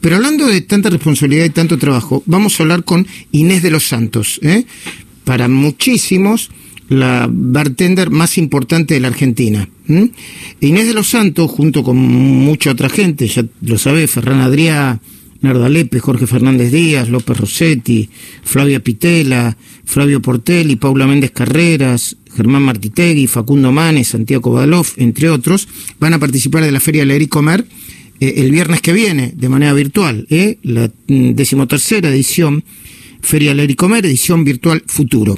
Pero hablando de tanta responsabilidad y tanto trabajo, vamos a hablar con Inés de los Santos. ¿eh? Para muchísimos, la bartender más importante de la Argentina. Inés de los Santos, junto con mucha otra gente, ya lo sabe, Ferran Adrià, Nardo Alepe, Jorge Fernández Díaz, López Rossetti, Flavia Pitela, Flavio Portelli, Paula Méndez Carreras, Germán Martitegui, Facundo Manes, Santiago Badalov, entre otros, van a participar de la Feria Leer y Comer eh, el viernes que viene, de manera virtual, ¿eh? la mm, decimotercera edición Feria Leer y Comer, edición virtual Futuro.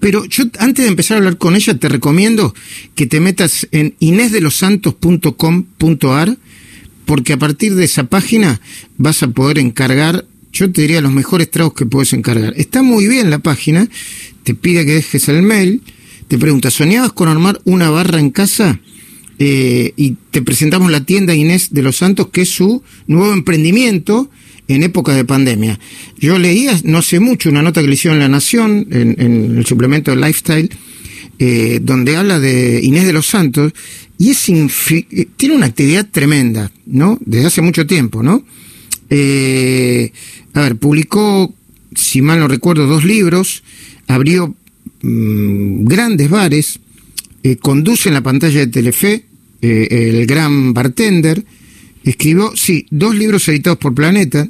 Pero yo, antes de empezar a hablar con ella, te recomiendo que te metas en inesdelosantos.com.ar porque a partir de esa página vas a poder encargar, yo te diría los mejores tragos que puedes encargar. Está muy bien la página, te pide que dejes el mail, te pregunta, ¿soñabas con armar una barra en casa? Eh, y te presentamos la tienda Inés de los Santos, que es su nuevo emprendimiento en época de pandemia. Yo leía no hace mucho una nota que le hicieron en La Nación, en, el suplemento de Lifestyle, eh, donde habla de Inés de los Santos, y es eh, tiene una actividad tremenda, ¿no? Desde hace mucho tiempo, ¿no? A ver, publicó, si mal no recuerdo, dos libros, abrió mm, grandes bares, eh, conduce en la pantalla de Telefe, El Gran Bartender, escribió, sí, dos libros editados por Planeta,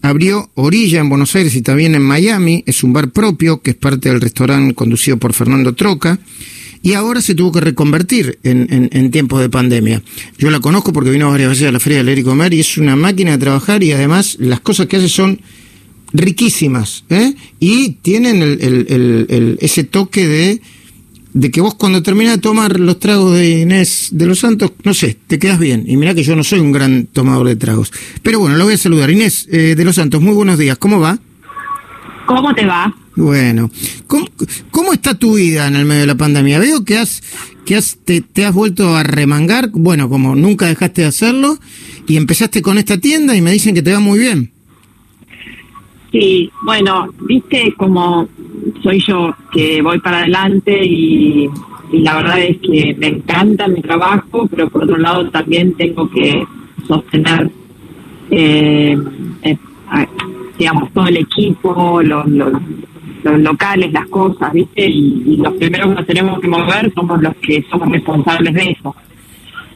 abrió Orilla en Buenos Aires y también en Miami, es un bar propio que es parte del restaurante conducido por Fernando Troca, y ahora se tuvo que reconvertir en, tiempos de pandemia. Yo la conozco porque vino varias veces a la Feria de Leer y y es una máquina de trabajar y además las cosas que hace son riquísimas ¿eh? y tienen ese toque de, de que vos cuando terminás de tomar los tragos de Inés de los Santos, no sé, te quedas bien. Y mira que yo no soy un gran tomador de tragos. Pero bueno, lo voy a saludar. Inés eh, de los Santos, muy buenos días. ¿Cómo va? ¿Cómo te va? Bueno, ¿Cómo, está tu vida en el medio de la pandemia? Veo que has que has, te, has vuelto a remangar, bueno, como nunca dejaste de hacerlo, y empezaste con esta tienda y me dicen que te va muy bien. Sí, bueno, viste como soy yo, que voy para adelante y, la verdad es que me encanta mi trabajo, pero por otro lado también tengo que sostener eh, eh digamos, todo el equipo, los, los, locales, las cosas, ¿viste? Y, los primeros que nos tenemos que mover somos los que somos responsables de eso.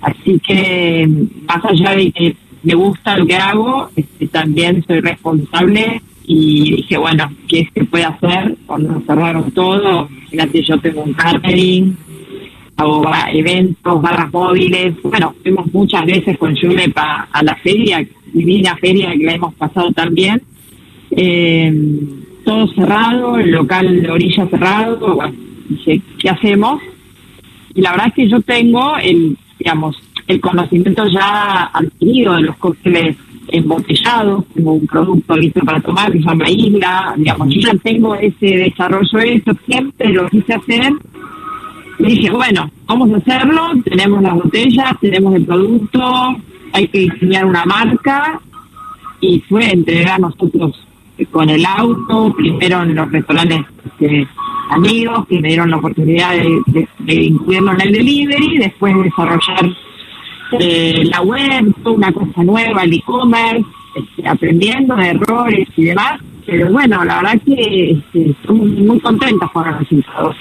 Así que, más allá de que me gusta lo que hago, este, también soy responsable y dije, bueno, ¿qué se puede hacer cuando cerraron todo? Fíjate, yo tengo un catering, hago eventos, barras móviles. Bueno, fuimos muchas veces con Julepa a la feria, divina feria que la hemos pasado también eh, todo cerrado, el local de orilla cerrado, bueno, ¿qué hacemos? Y la verdad es que yo tengo el, digamos, el conocimiento ya adquirido de los cócteles embotellados, como un producto listo para tomar que se llama Isla, digamos, yo ya tengo ese desarrollo eso, siempre lo quise hacer. Dije, bueno, vamos a hacerlo, tenemos las botellas, tenemos el producto, hay que diseñar una marca y fue entregar nosotros con el auto, primero en los restaurantes este, amigos que me dieron la oportunidad de, incluirlo en el delivery, después desarrollar eh, la web, una cosa nueva, el e-commerce, este, aprendiendo de errores y demás. Pero bueno, la verdad que este, estamos muy contentos con los resultados.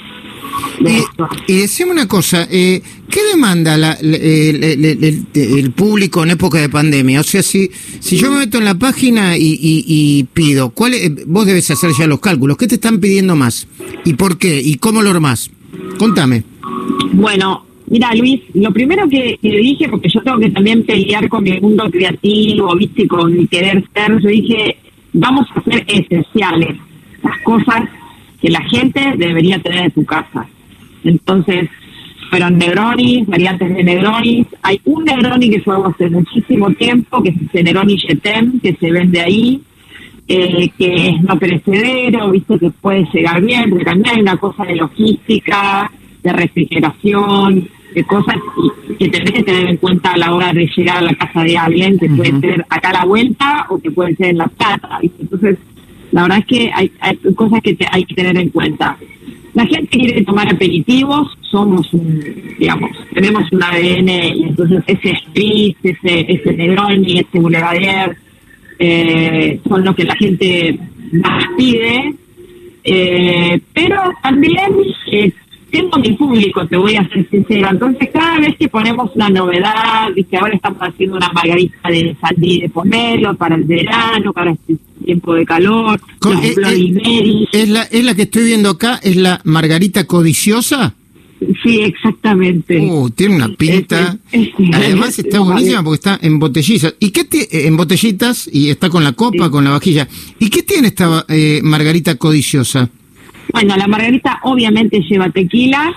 Y, decime una cosa, eh, ¿qué demanda el, público en época de pandemia? O sea, si, si yo me meto en la página y, pido, ¿cuál vos debes hacer ya los cálculos, ¿qué te están pidiendo más? ¿Y por qué? ¿Y cómo lo más? Contame. Bueno, mira Luis, lo primero que, dije, porque yo tengo que también pelear con mi mundo creativo, viste, con mi querer ser, yo dije, vamos a ser esenciales, las cosas que la gente debería tener en su casa. Entonces, fueron Negronis, variantes de Negronis. Hay un Negroni que fue hace muchísimo tiempo, que es el Negroni Yetem, que se vende ahí, eh, que es no perecedero, viste que puede llegar bien, porque también hay una cosa de logística, de refrigeración, de cosas que tenés que tener en cuenta a la hora de llegar a la casa de alguien, que puede ser acá a la vuelta o que puede ser en la plata. Entonces, la verdad es que hay, cosas que hay que tener en cuenta. La gente quiere tomar aperitivos, somos, un, digamos, tenemos un ADN y entonces ese Spritz, ese, ese Negroni, ese Boulevard, eh, son lo que la gente más pide, eh, pero también eh, tengo mi público, te voy a ser sincera. Entonces, cada vez que ponemos una novedad, y que ahora estamos haciendo una margarita de sandí de pomelo para el verano, para este tiempo de calor, Con- eh, eh, es, la, es la que estoy viendo acá, es la margarita codiciosa. Sí, exactamente. Uh, tiene una pinta. Es- es- Además es- está es- buenísima porque está en botellitas. ¿Y qué eh, en botellitas y está con la copa, Sí. con la vajilla? ¿Y qué tiene esta eh, margarita codiciosa? Bueno, la margarita obviamente lleva tequila,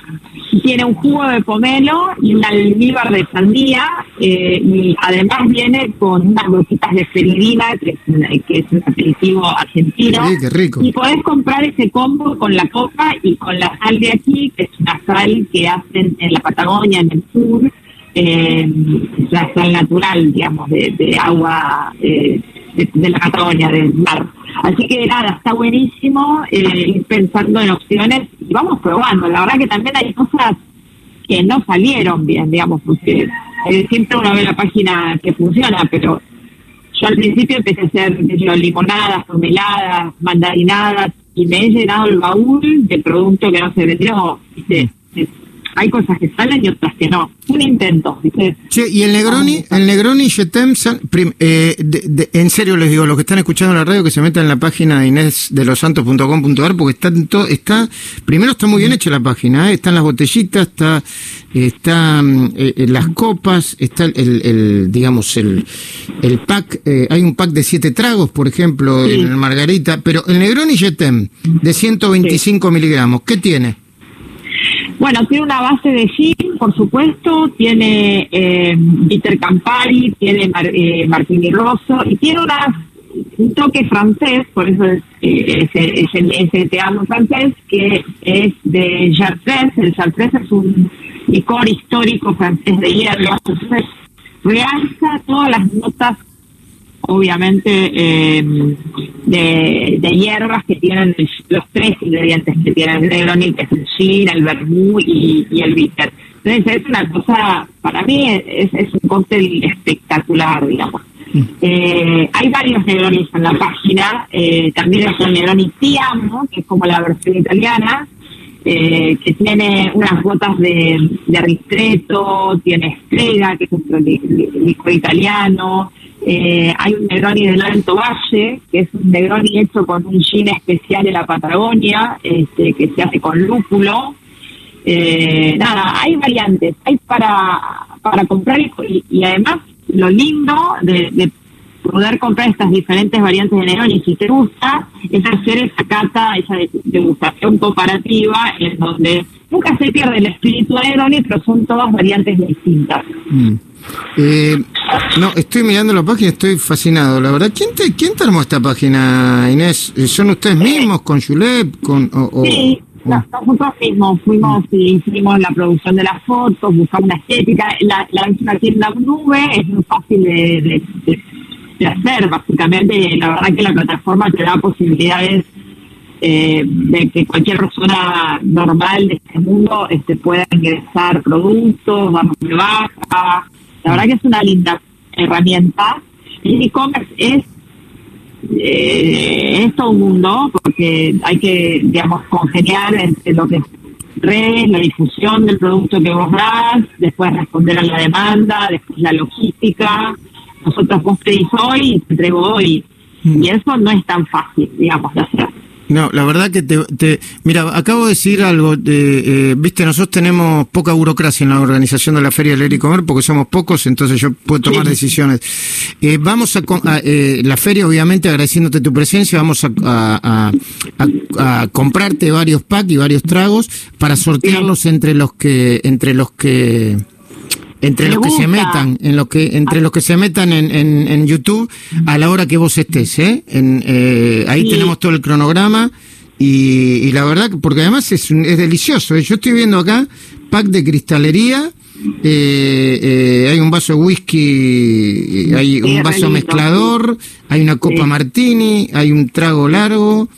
tiene un jugo de pomelo y un almíbar de sandía, eh, y además viene con unas gotitas de feridina, que es, una- que es un aperitivo argentino. Sí, qué rico. Y podés comprar ese combo con la copa y con la sal de aquí, que es una sal que hacen en la Patagonia, en el sur, eh, la sal natural, digamos, de, de agua eh, de, de la Patagonia, del mar. Así que nada, está buenísimo eh, ir pensando en opciones y vamos probando. La verdad que también hay cosas que no salieron bien, digamos, porque eh, siempre uno ve la página que funciona, pero yo al principio empecé a hacer yo, limonadas, pomeladas, mandarinadas y me he llenado el baúl de producto que no se vendió. Hay cosas que salen y otras que no. Un intento, ¿viste? Che, y el Negroni, el Negroni San- prim- eh, de- de- en serio les digo, los que están escuchando la radio, que se metan en la página de inésdelosantos.com.ar, porque está, en to- está, primero está muy bien hecha la página, ¿eh? están las botellitas, está, está mm, eh, las copas, está el, el- el, digamos, el, el pack, eh, hay un pack de siete tragos, por ejemplo, Sí. en el Margarita, pero el Negroni Jetem, de 125 miligramos, ¿qué tiene? Bueno, tiene una base de gin, por supuesto, tiene eh, Campari, tiene mar- eh, Martini Rosso y tiene una, un toque francés, por eso es, eh, ese, ese, ese te amo francés, que es de Chartres. El Chartres es un licor histórico francés de hierro, entonces realza todas las notas obviamente eh, de, de hierbas que tienen los tres ingredientes que tiene el Negroni, que es el gin, el vermú y, y el bitter. Entonces es una cosa, para mí es, es un cóctel espectacular, digamos. Eh, hay varios Negronis en la página, eh, también es el Negroni Tiamo, que es como la versión italiana, eh, que tiene unas gotas de, de ristretto, tiene estrella, que es otro li- li- licor italiano, eh, hay un Negroni del Alto Valle, que es un Negroni hecho con un gin especial de la Patagonia, este, que se hace con lúpulo. Eh, nada, hay variantes, hay para, para comprar y, además lo lindo de, de poder comprar estas diferentes variantes de Negroni, si te gusta, es hacer esa cata, esa de- degustación comparativa, en donde nunca se pierde el espíritu de Negroni, pero son todas variantes distintas. Mm. Eh, no, estoy mirando la página, estoy fascinado. La verdad, ¿quién te, quién te armó esta página, Inés? Eh, ¿Son ustedes mismos, con Julep, con o, o- Sí, o- no- nosotros mismos fuimos y hicimos la producción de las fotos, buscamos una estética, la, la es una tienda nube, es muy fácil de, de- hacer, básicamente, la verdad que la plataforma te da posibilidades eh, de que cualquier persona normal de este mundo este, pueda ingresar productos, darnos de baja, la verdad que es una linda herramienta. El e-commerce es eh, es todo un mundo porque hay que, digamos, congeniar entre lo que es redes, la difusión del producto que vos das, después responder a la demanda, después la logística. Nosotros vos pedís hoy y te entrego hoy. Mm. Y eso no es tan fácil, digamos, de hacer. No, la verdad que te, te- mira, acabo de decir algo, de, eh, viste, nosotros tenemos poca burocracia en la organización de la Feria del Leer y Comer porque somos pocos, entonces yo puedo tomar Sí. decisiones. Eh, vamos a, a, eh, la feria, obviamente, agradeciéndote tu presencia, vamos a, a- a- a- a comprarte varios packs y varios tragos para sortearlos entre los que, entre los que, entre Me los que se metan, en los que, entre los que se metan en, en, en YouTube a la hora que vos estés, ¿eh? En, eh, ahí Sí. tenemos todo el cronograma y, y la verdad, que- porque además es, es delicioso. ¿eh? Yo estoy viendo acá pack de cristalería, eh, eh, hay un vaso de whisky, hay un vaso mezclador, hay una copa Sí. martini, hay un trago largo.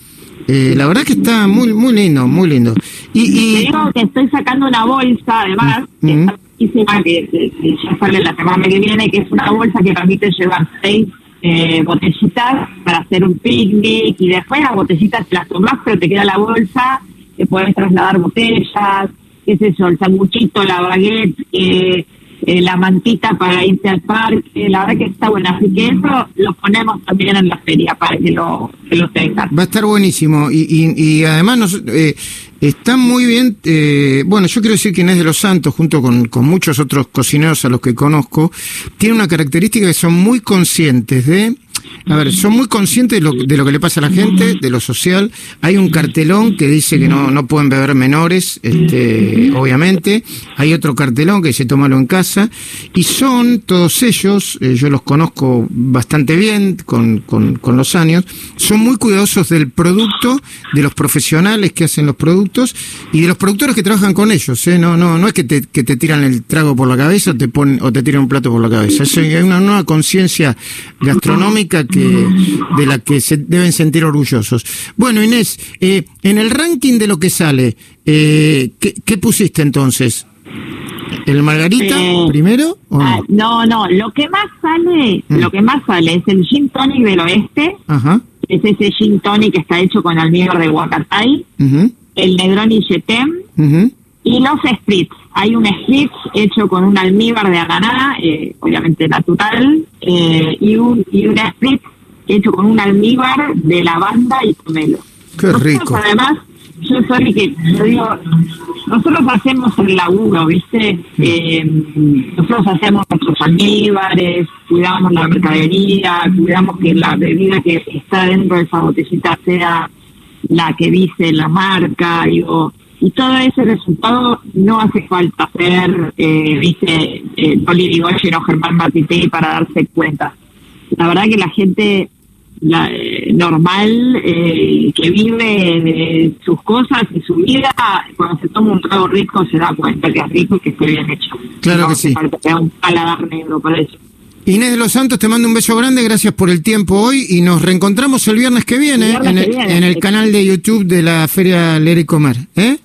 Eh, la verdad que está muy muy lindo, muy lindo. Y, Te y digo que estoy sacando una bolsa, además, Mm. está que, ya sale la semana que viene, que es una bolsa que permite llevar seis eh, botellitas para hacer un picnic y después las botellitas te las tomás, pero te queda la bolsa, te puedes trasladar botellas, qué es eso, el sanguchito, la baguette, eh, eh, la mantita para irte al parque, la verdad que está buena, así que eso lo ponemos también en la feria para que lo, que lo tengan. Va a estar buenísimo. Y, y, y además nos, eh, está muy bien, eh, bueno, yo quiero decir que Inés de los Santos, junto con, con muchos otros cocineros a los que conozco, tiene una característica que son muy conscientes de a ver, son muy conscientes de lo, de lo que le pasa a la gente, de lo social. Hay un cartelón que dice que no, no pueden beber menores, este, obviamente. Hay otro cartelón que dice tómalo en casa. Y son todos ellos, eh, yo los conozco bastante bien con, con, con los años, son muy cuidadosos del producto, de los profesionales que hacen los productos y de los productores que trabajan con ellos. ¿eh? No, no, no es que te, que te tiran el trago por la cabeza o te, ponen, o te tiran un plato por la cabeza. Es una nueva conciencia gastronómica que, de la que se deben sentir orgullosos. Bueno, Inés, eh, en el ranking de lo que sale, eh, ¿qué, ¿qué, pusiste entonces? ¿El Margarita eh, primero? ¿o no? Ah, no, no, lo que más sale, mm. lo que más sale es el Gin Tonic del Oeste. Ajá. Es ese Gin Tonic que está hecho con almíbar de Huacatay. Uh -huh. El Negroni Chetem. Uh -huh. Y los spritz. Hay un spritz hecho con un almíbar de aganá, eh, obviamente natural, eh, y un y un spritz hecho con un almíbar de lavanda y pomelo. Qué nosotros, rico. Además, yo soy que, yo digo, nosotros hacemos el laburo, ¿viste? Eh, nosotros hacemos nuestros almíbares, cuidamos la mercadería, cuidamos que la bebida que está dentro de esa botellita sea la que dice la marca, digo, y todo ese resultado no hace falta eh, dice eh, Poli Rigoyen o Germán Matité para darse cuenta. La verdad que la gente la, eh, normal eh, que vive de sus cosas y su vida, cuando se toma un trago rico se da cuenta que es rico y que esté bien hecho. Claro no que sí. Falta un paladar negro para eso. Inés de los Santos, te mando un beso grande, gracias por el tiempo hoy y nos reencontramos el viernes que viene, el viernes en, el, viene. en el canal de YouTube de la Feria Leer y Comer. ¿eh?